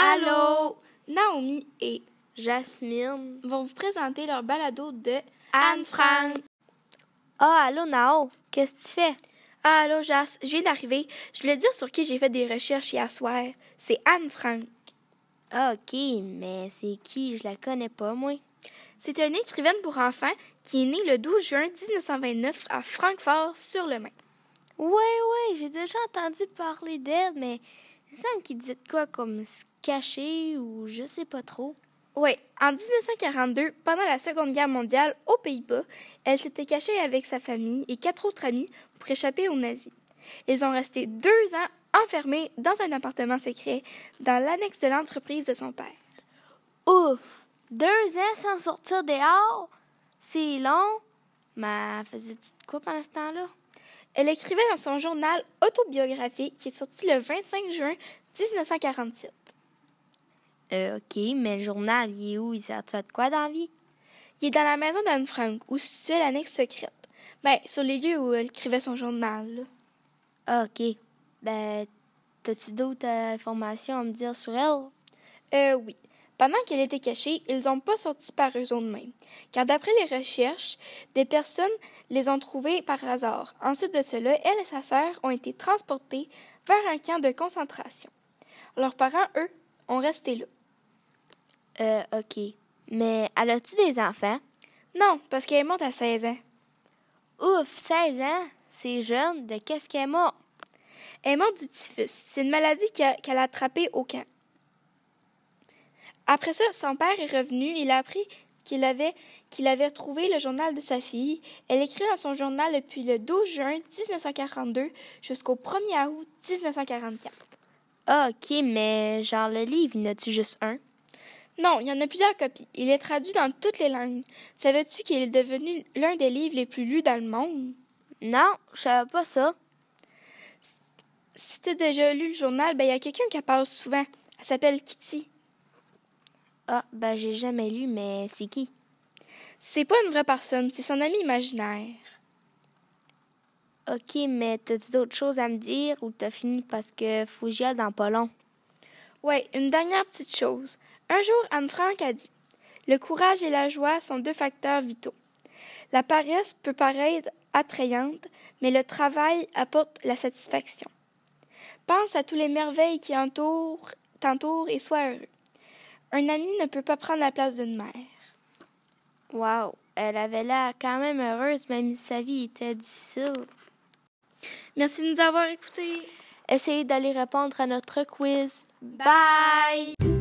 Allô? Naomi et Jasmine. vont vous présenter leur balado de Anne Frank. Ah, allô, Nao. Qu'est-ce que tu fais? Ah, allô, Jas, je viens d'arriver. Je voulais dire sur qui j'ai fait des recherches hier soir. C'est Anne Frank. Ah, OK, mais c'est qui? Je la connais pas, moi. C'est une écrivaine pour enfants qui est née le 12 juin 1929 à Francfort-sur-le-Main. Ouais, ouais, j'ai déjà entendu parler d'elle, mais il semble qu'il disait de quoi comme se cacher ou je sais pas trop. Oui, en 1942, pendant la Seconde Guerre mondiale, aux Pays-Bas, elle s'était cachée avec sa famille et quatre autres amis pour échapper aux nazis. Ils ont resté deux ans enfermés dans un appartement secret dans l'annexe de l'entreprise de son père. Ouf! Deux ans sans sortir dehors? C'est long. Mais faisait-tu de quoi pendant ce temps-là? Elle écrivait dans son journal autobiographique qui est sorti le 25 juin 1947. Euh, OK, mais le journal, il est où? Il sert de quoi dans la vie? Il est dans la maison d'Anne Frank, où se situait l'annexe secrète. Ben, sur les lieux où elle écrivait son journal. là. Ah, OK. Ben, t'as-tu d'autres euh, informations à me dire sur elle? Euh, oui. Pendant qu'elle était cachée, ils n'ont pas sorti par eux-mêmes, car d'après les recherches, des personnes les ont trouvés par hasard. Ensuite de cela, elle et sa sœur ont été transportées vers un camp de concentration. Leurs parents, eux, ont resté là. Euh, OK. Mais elle a-tu des enfants? Non, parce qu'elle est morte à 16 ans. Ouf, 16 ans? C'est jeune. De qu'est-ce qu'elle est morte? Elle est morte du typhus. C'est une maladie qu'elle a attrapée au camp. Après ça, son père est revenu. Il a appris qu'il avait, qu'il avait retrouvé le journal de sa fille. Elle écrit dans son journal depuis le 12 juin 1942 jusqu'au 1er août 1944. Ah, OK, mais genre le livre, il y en a-tu juste un? Non, il y en a plusieurs copies. Il est traduit dans toutes les langues. Savais-tu qu'il est devenu l'un des livres les plus lus dans le monde? Non, je savais pas ça. Si tu as déjà lu le journal, ben il y a quelqu'un qui parle souvent. Elle s'appelle Kitty. Ah, ben j'ai jamais lu, mais c'est qui? C'est pas une vraie personne, c'est son ami imaginaire. OK, mais t'as-tu d'autres choses à me dire ou t'as fini parce que aille dans pas long? Ouais, une dernière petite chose. Un jour, Anne Frank a dit Le courage et la joie sont deux facteurs vitaux. La paresse peut paraître attrayante, mais le travail apporte la satisfaction. Pense à toutes les merveilles qui entourent, t'entourent et sois heureux. Un ami ne peut pas prendre la place d'une mère. Wow, elle avait l'air quand même heureuse, même si sa vie était difficile. Merci de nous avoir écoutés. Essayez d'aller répondre à notre quiz. Bye!